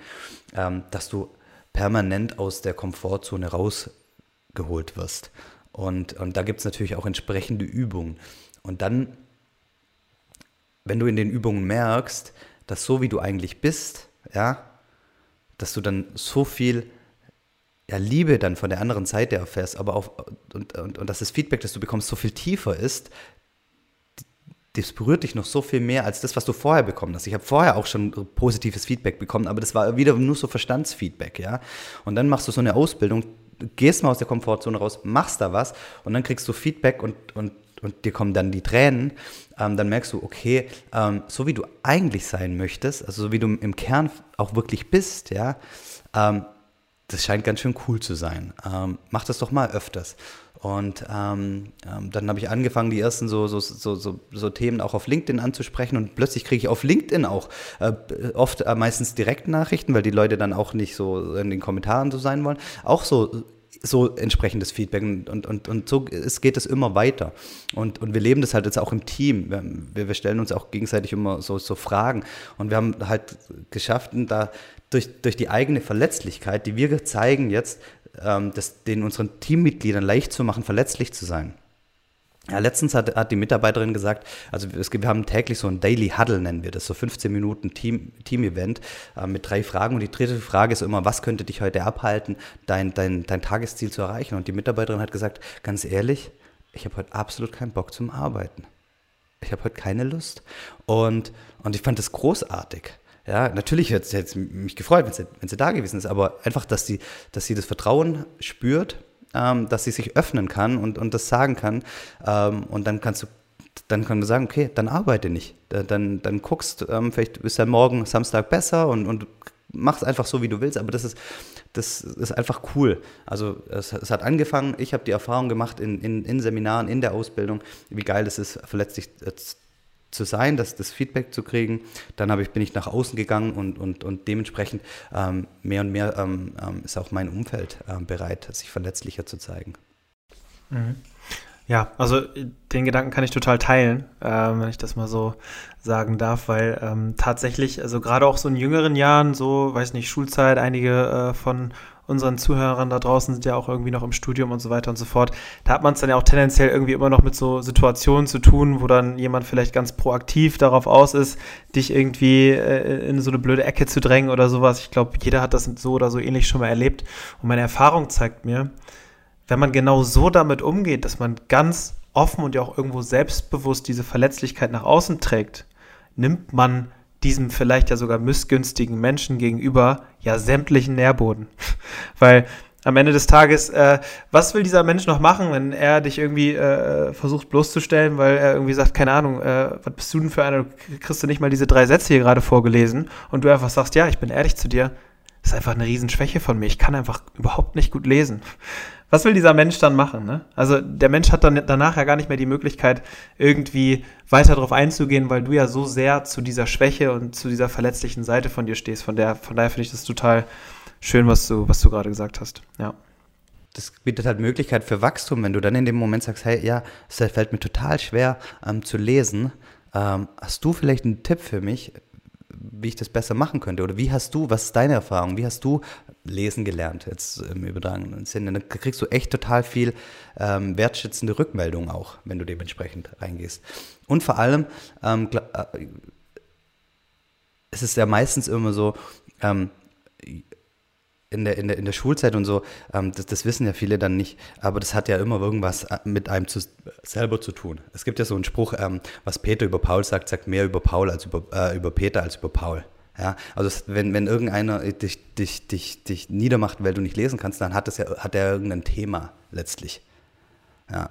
ähm, dass du permanent aus der Komfortzone rausgeholt wirst. Und, und da gibt es natürlich auch entsprechende Übungen. Und dann, wenn du in den Übungen merkst, dass so wie du eigentlich bist, ja, dass du dann so viel ja, Liebe dann von der anderen Seite erfährst, aber auch und, und, und dass das Feedback, das du bekommst, so viel tiefer ist, das berührt dich noch so viel mehr als das, was du vorher bekommen hast. Ich habe vorher auch schon positives Feedback bekommen, aber das war wieder nur so Verstandsfeedback, ja. Und dann machst du so eine Ausbildung, gehst mal aus der Komfortzone raus, machst da was und dann kriegst du Feedback und, und, und dir kommen dann die Tränen. Ähm, dann merkst du, okay, ähm, so wie du eigentlich sein möchtest, also so wie du im Kern auch wirklich bist, ja, ähm, das scheint ganz schön cool zu sein. Ähm, mach das doch mal öfters. Und ähm, ähm, dann habe ich angefangen, die ersten so, so, so, so, so Themen auch auf LinkedIn anzusprechen. Und plötzlich kriege ich auf LinkedIn auch äh, oft äh, meistens Direktnachrichten, weil die Leute dann auch nicht so in den Kommentaren so sein wollen. Auch so so entsprechendes Feedback und, und, und so es geht es immer weiter. Und, und wir leben das halt jetzt auch im Team. Wir, wir stellen uns auch gegenseitig immer so, so Fragen und wir haben halt geschafft, da durch, durch die eigene Verletzlichkeit, die wir zeigen jetzt, ähm, das den unseren Teammitgliedern leicht zu machen, verletzlich zu sein. Ja, letztens hat, hat die Mitarbeiterin gesagt, also es wir haben täglich so ein Daily Huddle, nennen wir das, so 15 Minuten Team, Team-Event äh, mit drei Fragen. Und die dritte Frage ist immer, was könnte dich heute abhalten, dein, dein, dein Tagesziel zu erreichen? Und die Mitarbeiterin hat gesagt, ganz ehrlich, ich habe heute absolut keinen Bock zum Arbeiten. Ich habe heute keine Lust. Und, und ich fand das großartig. Ja, natürlich hätte es mich gefreut, wenn sie, wenn sie da gewesen ist, aber einfach, dass sie, dass sie das Vertrauen spürt, ähm, dass sie sich öffnen kann und, und das sagen kann. Ähm, und dann kannst du dann kann du sagen, okay, dann arbeite nicht. Dann, dann guckst, ähm, vielleicht ist ja morgen Samstag besser und, und mach einfach so, wie du willst. Aber das ist, das ist einfach cool. Also es, es hat angefangen, ich habe die Erfahrung gemacht in, in, in, Seminaren, in der Ausbildung, wie geil es ist, verletzlich äh, zu sein, das, das Feedback zu kriegen. Dann ich, bin ich nach außen gegangen und, und, und dementsprechend ähm, mehr und mehr ähm, ähm ist auch mein Umfeld ähm, bereit, sich verletzlicher zu zeigen.
Mhm. Ja, also den Gedanken kann ich total teilen, äh, wenn ich das mal so sagen darf, weil ähm, tatsächlich, also gerade auch so in jüngeren Jahren, so, weiß nicht, Schulzeit, einige äh, von unseren Zuhörern da draußen sind ja auch irgendwie noch im Studium und so weiter und so fort. Da hat man es dann ja auch tendenziell irgendwie immer noch mit so Situationen zu tun, wo dann jemand vielleicht ganz proaktiv darauf aus ist, dich irgendwie äh, in so eine blöde Ecke zu drängen oder sowas. Ich glaube, jeder hat das so oder so ähnlich schon mal erlebt. Und meine Erfahrung zeigt mir, wenn man genau so damit umgeht, dass man ganz offen und ja auch irgendwo selbstbewusst diese Verletzlichkeit nach außen trägt, nimmt man diesem vielleicht ja sogar missgünstigen Menschen gegenüber ja sämtlichen Nährboden. [LAUGHS] Weil am Ende des Tages, äh, was will dieser Mensch noch machen, wenn er dich irgendwie äh, versucht bloßzustellen, weil er irgendwie sagt, keine Ahnung, äh, was bist du denn für einer, du kriegst du nicht mal diese drei Sätze hier gerade vorgelesen und du einfach sagst, ja, ich bin ehrlich zu dir, das ist einfach eine Riesenschwäche von mir, ich kann einfach überhaupt nicht gut lesen was will dieser Mensch dann machen? Ne? Also der Mensch hat dann danach ja gar nicht mehr die Möglichkeit, irgendwie weiter darauf einzugehen, weil du ja so sehr zu dieser Schwäche und zu dieser verletzlichen Seite von dir stehst. Von, der, von daher finde ich das total schön, was du, was du gerade gesagt hast. Ja.
Das bietet halt Möglichkeit für Wachstum, wenn du dann in dem Moment sagst, hey, ja, es fällt mir total schwer ähm, zu lesen. Ähm, hast du vielleicht einen Tipp für mich, wie ich das besser machen könnte? Oder wie hast du, was ist deine Erfahrung? Wie hast du lesen gelernt, jetzt im übertragenen Sinne? Dann kriegst du echt total viel ähm, wertschätzende Rückmeldung auch, wenn du dementsprechend reingehst. Und vor allem, ähm, äh, es ist ja meistens immer so, ähm, in der, in der, in der Schulzeit und so, ähm, das, das, wissen ja viele dann nicht, aber das hat ja immer irgendwas äh, mit einem zu, selber zu tun. Es gibt ja so einen Spruch, ähm, was Peter über Paul sagt, sagt mehr über Paul als über, äh, über Peter als über Paul. Ja, also wenn, wenn irgendeiner dich, dich, dich, dich niedermacht, weil du nicht lesen kannst, dann hat, das ja, hat er irgendein Thema letztlich. Ja.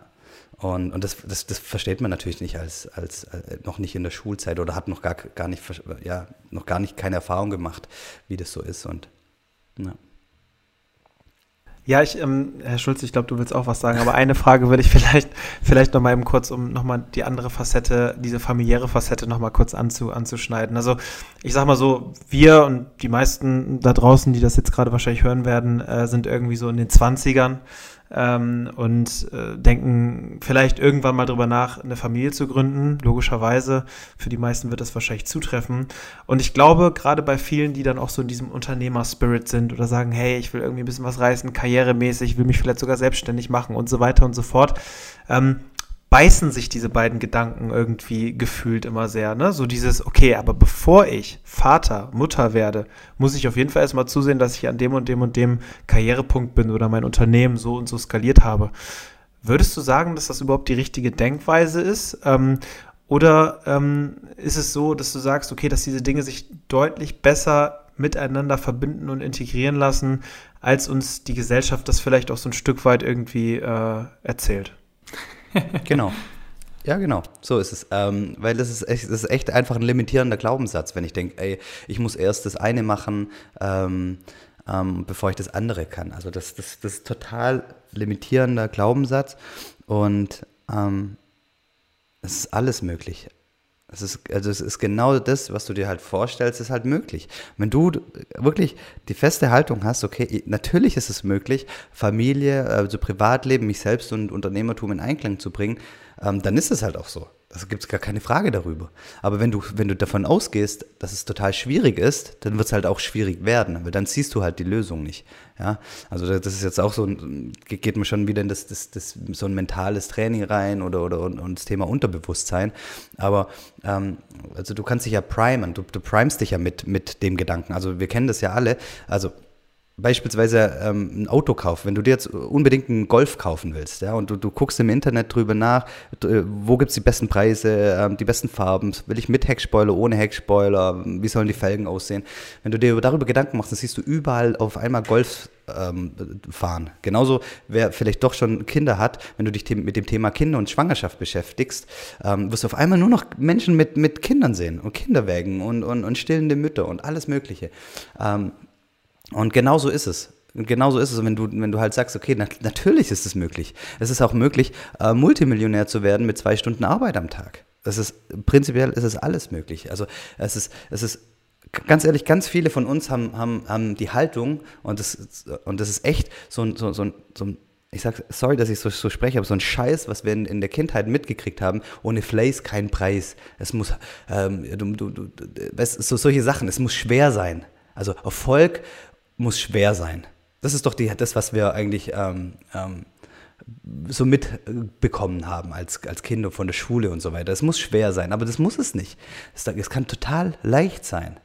Und, und das, das, das versteht man natürlich nicht als, als äh, noch nicht in der Schulzeit oder hat noch gar, gar nicht, ja, noch gar nicht keine Erfahrung gemacht, wie das so ist. Und ja.
Ja, ich, ähm, Herr Schulz, ich glaube, du willst auch was sagen, aber eine Frage würde ich vielleicht, vielleicht noch mal eben kurz, um noch mal die andere Facette, diese familiäre Facette noch mal kurz anzu, anzuschneiden. Also ich sag mal so, wir und die meisten da draußen, die das jetzt gerade wahrscheinlich hören werden, äh, sind irgendwie so in den Zwanzigern ähm, und äh, denken vielleicht irgendwann mal drüber nach, eine Familie zu gründen. Logischerweise, für die meisten wird das wahrscheinlich zutreffen. Und ich glaube, gerade bei vielen, die dann auch so in diesem Unternehmer-Spirit sind oder sagen, hey, ich will irgendwie ein bisschen was reißen, karrieremäßig, will mich vielleicht sogar selbstständig machen und so weiter und so fort, ähm, beißen sich diese beiden Gedanken irgendwie gefühlt immer sehr. Ne? So dieses, okay, aber bevor ich Vater, Mutter werde, muss ich auf jeden Fall erstmal zusehen, dass ich an dem und dem und dem Karrierepunkt bin oder mein Unternehmen so und so skaliert habe. Würdest du sagen, dass das überhaupt die richtige Denkweise ist? Ähm, oder ähm, ist es so, dass du sagst, okay, dass diese Dinge sich deutlich besser miteinander verbinden und integrieren lassen, als uns die Gesellschaft das vielleicht auch so ein Stück weit irgendwie äh, erzählt? [LAUGHS]
genau. Ja, genau, so ist es. Ähm, weil das ist, echt, das ist echt einfach ein limitierender Glaubenssatz, wenn ich denke, ey, ich muss erst das eine machen, ähm, ähm, bevor ich das andere kann. Also das, das, das ist total limitierender Glaubenssatz und ähm, es ist alles möglich. Es ist, also es ist genau das, was du dir halt vorstellst, ist halt möglich. Wenn du wirklich die feste Haltung hast, okay, natürlich ist es möglich, Familie, also Privatleben, mich selbst und Unternehmertum in Einklang zu bringen, ähm, dann ist es halt auch so. Also gibt es gar keine Frage darüber. Aber wenn du, wenn du davon ausgehst, dass es total schwierig ist, dann wird es halt auch schwierig werden, weil dann siehst du halt die Lösung nicht. Ja, also das ist jetzt auch so, geht mir schon wieder in das, das, das so ein mentales Training rein oder, oder und, und das Thema Unterbewusstsein. Aber ähm, also du kannst dich ja primen, du, du primest dich ja mit, mit dem Gedanken. Also wir kennen das ja alle. Also beispielsweise ähm, ein Auto kaufen, wenn du dir jetzt unbedingt einen Golf kaufen willst, ja, und du, du guckst im Internet drüber nach, äh, wo gibt es die besten Preise, ähm, die besten Farben, will ich mit Heckspoiler, ohne Heckspoiler, wie sollen die Felgen aussehen? Wenn du dir darüber Gedanken machst, dann siehst du überall auf einmal Golf ähm, fahren. Genauso, wer vielleicht doch schon Kinder hat, wenn du dich mit dem Thema Kinder und Schwangerschaft beschäftigst, ähm, wirst du auf einmal nur noch Menschen mit, mit Kindern sehen und Kinderwägen und, und, und stillende Mütter und alles Mögliche. Und genau so ist es. Genau so ist es, wenn du, wenn du halt sagst, okay, na, natürlich ist es möglich. Es ist auch möglich, äh, Multimillionär zu werden mit zwei Stunden Arbeit am Tag. Das ist, prinzipiell ist es alles möglich. Also es ist, es ist, ganz ehrlich, ganz viele von uns haben, haben, haben die Haltung und das, und das ist echt so ein, so, so, so ich sag, sorry, dass ich so, so spreche, aber so ein Scheiß, was wir in, in der Kindheit mitgekriegt haben, ohne Flays kein Preis. Es muss, ähm, du, du, du, so, solche Sachen, es muss schwer sein. Also Erfolg muss schwer sein. Das ist doch die, das, was wir eigentlich ähm, ähm, so mitbekommen haben als, als Kinder von der Schule und so weiter. Es muss schwer sein, aber das muss es nicht. Es, es kann total leicht sein.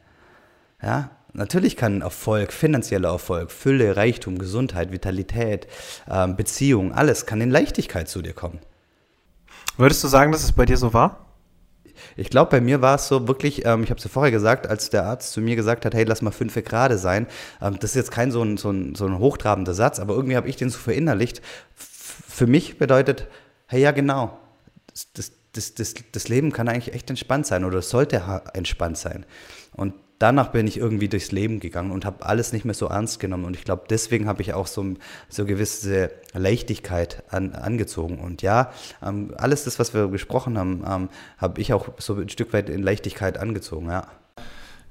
Ja, natürlich kann Erfolg, finanzieller Erfolg, Fülle, Reichtum, Gesundheit, Vitalität, ähm, Beziehung, alles kann in Leichtigkeit zu dir kommen.
Würdest du sagen, dass es bei dir so war?
Ich glaube, bei mir war es so wirklich, ähm, ich habe es ja vorher gesagt, als der Arzt zu mir gesagt hat, hey, lass mal fünf gerade sein. Ähm, das ist jetzt kein so ein, so ein, so ein hochtrabender Satz, aber irgendwie habe ich den so verinnerlicht. F für mich bedeutet, hey, ja, genau, das, das, das, das Leben kann eigentlich echt entspannt sein oder sollte entspannt sein. Und danach bin ich irgendwie durchs Leben gegangen und habe alles nicht mehr so ernst genommen. Und ich glaube, deswegen habe ich auch so, so gewisse Leichtigkeit an, angezogen. Und ja, ähm, alles das, was wir gesprochen haben, ähm, habe ich auch so ein Stück weit in Leichtigkeit angezogen, ja.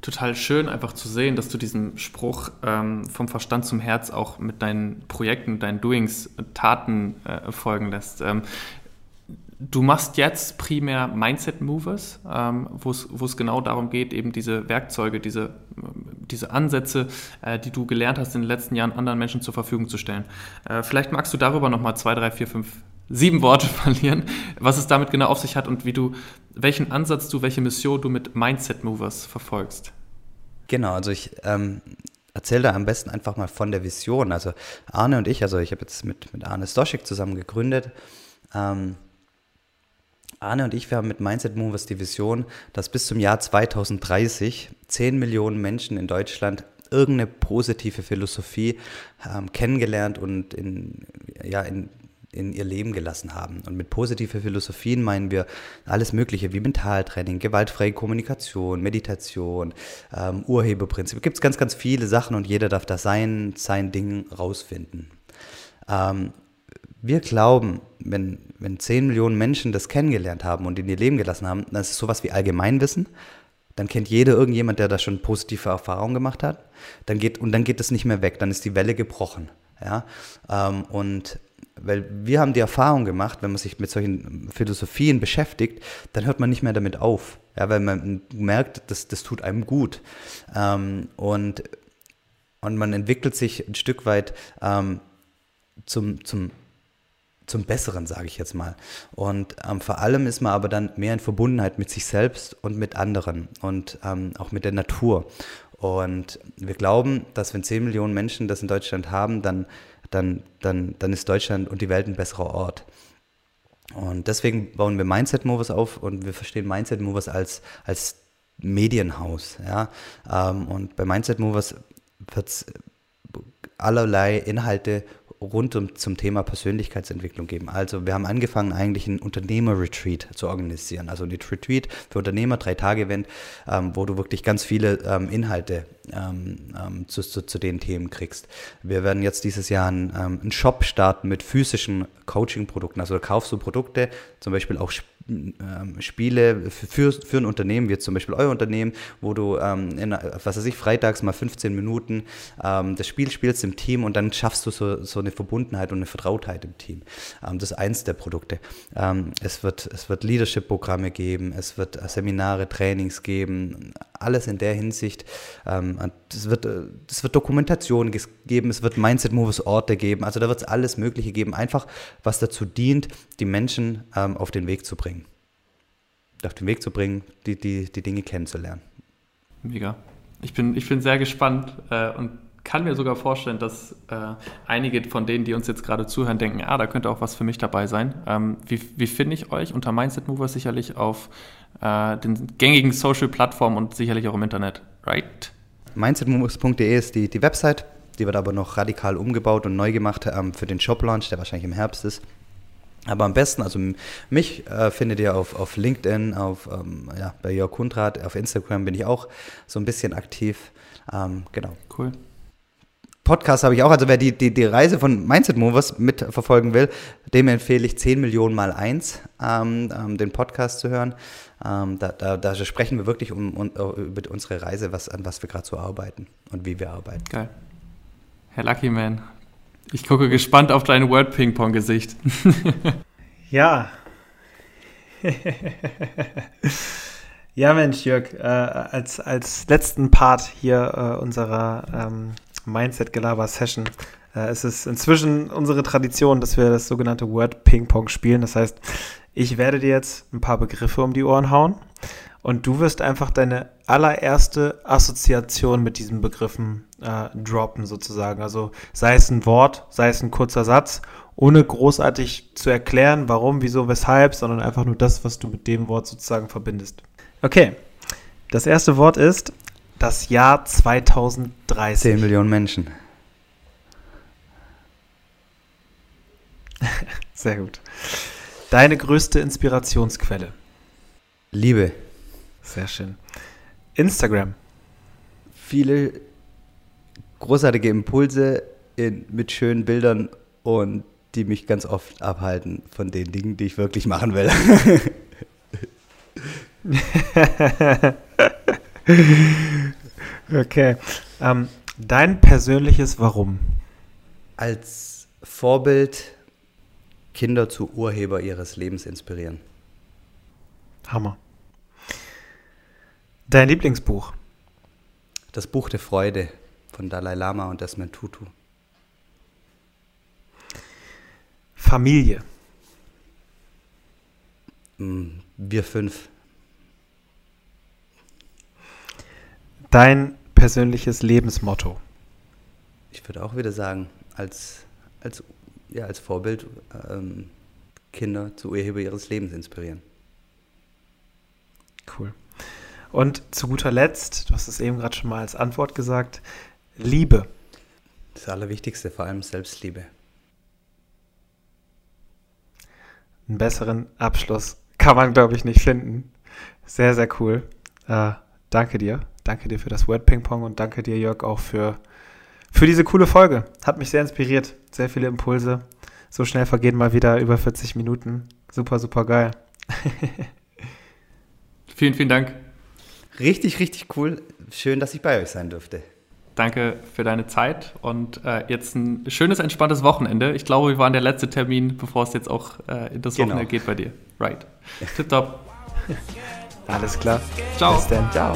Total schön, einfach zu sehen, dass du diesen Spruch ähm, vom Verstand zum Herz auch mit deinen Projekten, deinen Doings, Taten äh, folgen lässt. Du machst jetzt primär Mindset Movers, ähm, wo es genau darum geht, eben diese Werkzeuge, diese, diese Ansätze, äh, die du gelernt hast in den letzten Jahren, anderen Menschen zur Verfügung zu stellen. Äh, vielleicht magst du darüber nochmal zwei, drei, vier, fünf, sieben Worte [LAUGHS] verlieren, was es damit genau auf sich hat und wie du, welchen Ansatz du, welche Mission du mit Mindset Movers verfolgst.
Genau, also ich ähm, erzähle da am besten einfach mal von der Vision. Also Arne und ich, also ich habe jetzt mit, mit Arne Stoschek zusammen gegründet. Ähm, Arne und ich, wir haben mit Mindset Movers die Vision, dass bis zum Jahr 2030 10 Millionen Menschen in Deutschland irgendeine positive Philosophie ähm, kennengelernt und in, ja, in, in ihr Leben gelassen haben. Und mit positiven Philosophien meinen wir alles Mögliche wie Mentaltraining, gewaltfreie Kommunikation, Meditation, ähm, Urheberprinzip. Es gibt ganz, ganz viele Sachen und jeder darf da sein, sein Ding rausfinden. Ähm, wir glauben, wenn, wenn 10 Millionen Menschen das kennengelernt haben und in ihr Leben gelassen haben, dann ist es sowas wie Allgemeinwissen. Dann kennt jeder irgendjemand, der da schon positive Erfahrungen gemacht hat. Dann geht, und dann geht es nicht mehr weg, dann ist die Welle gebrochen. Ja? Ähm, und weil wir haben die Erfahrung gemacht, wenn man sich mit solchen Philosophien beschäftigt, dann hört man nicht mehr damit auf. Ja, weil man merkt, das, das tut einem gut. Ähm, und, und man entwickelt sich ein Stück weit ähm, zum, zum zum Besseren, sage ich jetzt mal. Und ähm, vor allem ist man aber dann mehr in Verbundenheit mit sich selbst und mit anderen und ähm, auch mit der Natur. Und wir glauben, dass wenn 10 Millionen Menschen das in Deutschland haben, dann, dann, dann, dann ist Deutschland und die Welt ein besserer Ort. Und deswegen bauen wir Mindset Movers auf und wir verstehen Mindset Movers als, als Medienhaus. Ja? Ähm, und bei Mindset Movers wird es allerlei Inhalte rund um, zum Thema Persönlichkeitsentwicklung geben. Also wir haben angefangen, eigentlich einen Unternehmer-Retreat zu organisieren. Also ein Retreat für Unternehmer, drei Tage Event, ähm, wo du wirklich ganz viele ähm, Inhalte ähm, ähm, zu, zu, zu, den Themen kriegst. Wir werden jetzt dieses Jahr einen, ähm, einen Shop starten mit physischen Coaching-Produkten. Also da kaufst du Produkte, zum Beispiel auch ähm, Spiele für, für ein Unternehmen, wie zum Beispiel euer Unternehmen, wo du, ähm, in, was weiß ich, freitags mal 15 Minuten ähm, das Spiel spielst im Team und dann schaffst du so, so eine Verbundenheit und eine Vertrautheit im Team. Ähm, das ist eins der Produkte. Ähm, es wird, es wird Leadership-Programme geben, es wird äh, Seminare, Trainings geben, alles in der Hinsicht. Ähm, es wird, äh, es wird Dokumentation geben, es wird Mindset-Moves-Orte geben, also da wird es alles Mögliche geben, einfach was dazu dient, die Menschen auf den Weg zu bringen auf den Weg zu bringen, die, die, die Dinge kennenzulernen.
Mega. Ich bin, ich bin sehr gespannt äh, und kann mir sogar vorstellen, dass äh, einige von denen, die uns jetzt gerade zuhören, denken, ah, da könnte auch was für mich dabei sein. Ähm, wie, wie finde ich euch? Unter Mindset Movers sicherlich auf äh, den gängigen Social-Plattformen und sicherlich auch im Internet, right?
Mindsetmovers.de ist die, die Website. Die wird aber noch radikal umgebaut und neu gemacht ähm, für den Shop-Launch, der wahrscheinlich im Herbst ist. Aber am besten, also mich äh, findet ihr auf, auf LinkedIn, auf, ähm, ja, bei Jörg Kundrat, auf Instagram bin ich auch so ein bisschen aktiv. Ähm, genau.
Cool.
Podcast habe ich auch, also wer die, die, die Reise von Mindset Movers mitverfolgen will, dem empfehle ich 10 Millionen mal 1, ähm, ähm, den Podcast zu hören. Ähm, da, da, da, sprechen wir wirklich um, um, über unsere Reise, was, an was wir gerade so arbeiten und wie wir arbeiten.
Geil. Herr Lucky Man, ich gucke gespannt auf dein Word-Ping-Pong-Gesicht. [LAUGHS]
ja. [LAUGHS] ja, Mensch, Jörg, äh, als, als letzten Part hier äh, unserer ähm, Mindset-Gelaber-Session äh, es ist inzwischen unsere Tradition, dass wir das sogenannte Word-Ping-Pong spielen. Das heißt, ich werde dir jetzt ein paar Begriffe um die Ohren hauen und du wirst einfach deine allererste Assoziation mit diesen Begriffen äh, droppen, sozusagen. Also sei es ein Wort, sei es ein kurzer Satz, ohne großartig zu erklären, warum, wieso, weshalb, sondern einfach nur das, was du mit dem Wort sozusagen verbindest. Okay, das erste Wort ist das Jahr 2030.
10 Millionen Menschen. [LAUGHS]
Sehr gut. Deine größte Inspirationsquelle?
Liebe.
Sehr schön. Instagram.
Viele großartige Impulse in, mit schönen Bildern und die mich ganz oft abhalten von den Dingen, die ich wirklich machen will. [LAUGHS]
okay. Ähm, dein persönliches Warum?
Als Vorbild Kinder zu Urheber ihres Lebens inspirieren.
Hammer. Dein Lieblingsbuch?
Das Buch der Freude von Dalai Lama und Desmond Tutu.
Familie.
Mm, wir fünf.
Dein persönliches Lebensmotto?
Ich würde auch wieder sagen, als, als, ja, als Vorbild ähm, Kinder zu Urheber ihres Lebens inspirieren.
Cool. Und zu guter Letzt, du hast es eben gerade schon mal als Antwort gesagt, Liebe.
Das Allerwichtigste, vor allem Selbstliebe.
Einen besseren Abschluss kann man, glaube ich, nicht finden. Sehr, sehr cool. Äh, danke dir. Danke dir für das Word Ping Pong und danke dir, Jörg, auch für, für diese coole Folge. Hat mich sehr inspiriert. Sehr viele Impulse. So schnell vergehen mal wieder über 40 Minuten. Super, super geil. [LAUGHS]
vielen, vielen Dank.
Richtig, richtig cool. Schön, dass ich bei euch sein durfte.
Danke für deine Zeit und äh, jetzt ein schönes, entspanntes Wochenende. Ich glaube, wir waren der letzte Termin, bevor es jetzt auch äh, in das genau. Wochenende geht bei dir. Right. Tipptopp.
Alles klar.
Ciao.
Bis dann. Ciao.